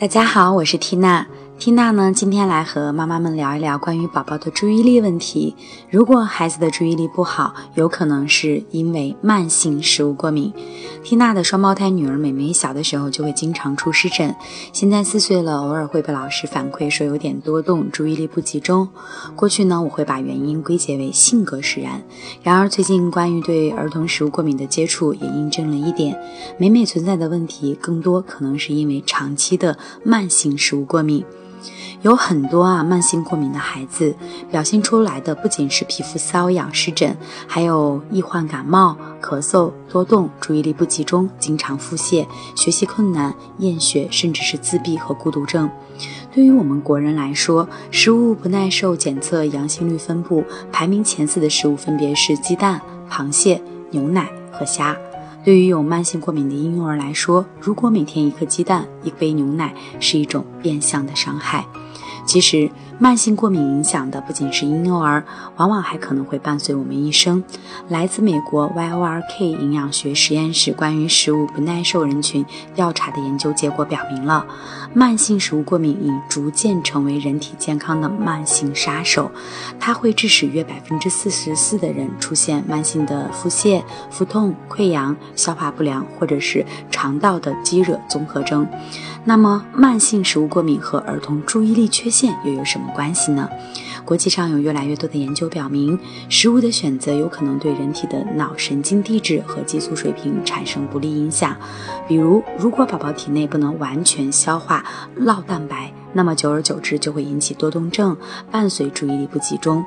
大家好，我是缇娜。缇娜呢，今天来和妈妈们聊一聊关于宝宝的注意力问题。如果孩子的注意力不好，有可能是因为慢性食物过敏。缇娜的双胞胎女儿美美小的时候就会经常出湿疹，现在四岁了，偶尔会被老师反馈说有点多动，注意力不集中。过去呢，我会把原因归结为性格使然。然而最近关于对儿童食物过敏的接触，也印证了一点：美美存在的问题更多可能是因为长期的慢性食物过敏。有很多啊慢性过敏的孩子，表现出来的不仅是皮肤瘙痒、湿疹，还有易患感冒、咳嗽、多动、注意力不集中、经常腹泻、学习困难、厌学，甚至是自闭和孤独症。对于我们国人来说，食物不耐受检测阳性率分布排名前四的食物分别是鸡蛋、螃蟹、牛奶和虾。对于有慢性过敏的婴幼儿来说，如果每天一颗鸡蛋、一杯牛奶是一种变相的伤害。其实，慢性过敏影响的不仅是婴幼儿，往往还可能会伴随我们一生。来自美国 YORK 营养学实验室关于食物不耐受人群调查的研究结果表明了，慢性食物过敏已逐渐成为人体健康的慢性杀手。它会致使约百分之四十四的人出现慢性的腹泻、腹痛、溃疡、消化不良，或者是肠道的积热综合征。那么，慢性食物过敏和儿童注意力缺陷又有什么关系呢？国际上有越来越多的研究表明，食物的选择有可能对人体的脑神经递质和激素水平产生不利影响。比如，如果宝宝体内不能完全消化酪蛋白，那么久而久之就会引起多动症，伴随注意力不集中。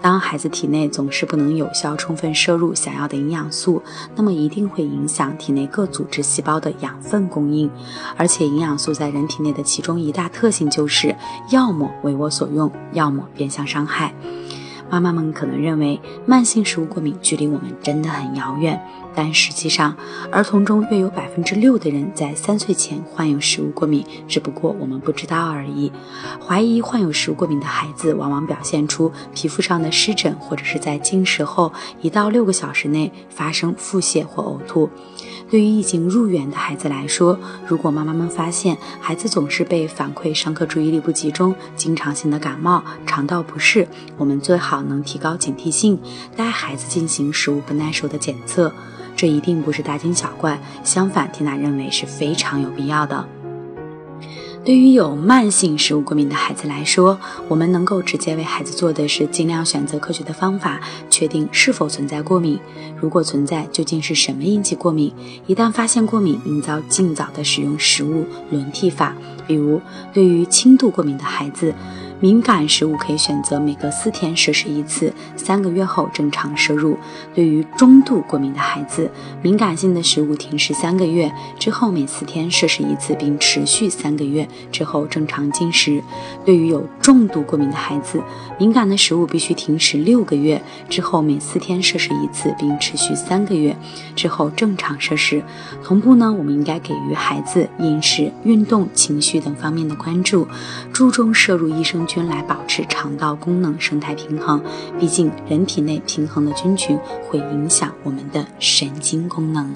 当孩子体内总是不能有效充分摄入想要的营养素，那么一定会影响体内各组织细胞的养分供应。而且，营养素在人体内的其中一大特性就是，要么为我所用，要么变相伤害。妈妈们可能认为慢性食物过敏距离我们真的很遥远，但实际上，儿童中约有百分之六的人在三岁前患有食物过敏，只不过我们不知道而已。怀疑患有食物过敏的孩子，往往表现出皮肤上的湿疹，或者是在进食后一到六个小时内发生腹泻或呕吐。对于已经入园的孩子来说，如果妈妈们发现孩子总是被反馈上课注意力不集中、经常性的感冒、肠道不适，我们最好能提高警惕性，带孩子进行食物不耐受的检测。这一定不是大惊小怪，相反，缇娜认为是非常有必要的。对于有慢性食物过敏的孩子来说，我们能够直接为孩子做的是尽量选择科学的方法，确定是否存在过敏。如果存在，究竟是什么引起过敏？一旦发现过敏，应早尽早的使用食物轮替法。比如，对于轻度过敏的孩子。敏感食物可以选择每隔四天摄食一次，三个月后正常摄入。对于中度过敏的孩子，敏感性的食物停食三个月之后，每四天摄食一次，并持续三个月之后正常进食。对于有重度过敏的孩子，敏感的食物必须停食六个月之后，每四天摄食一次，并持续三个月之后正常摄食。同步呢，我们应该给予孩子饮食、运动、情绪等方面的关注，注重摄入益生菌。菌来保持肠道功能生态平衡，毕竟人体内平衡的菌群会影响我们的神经功能。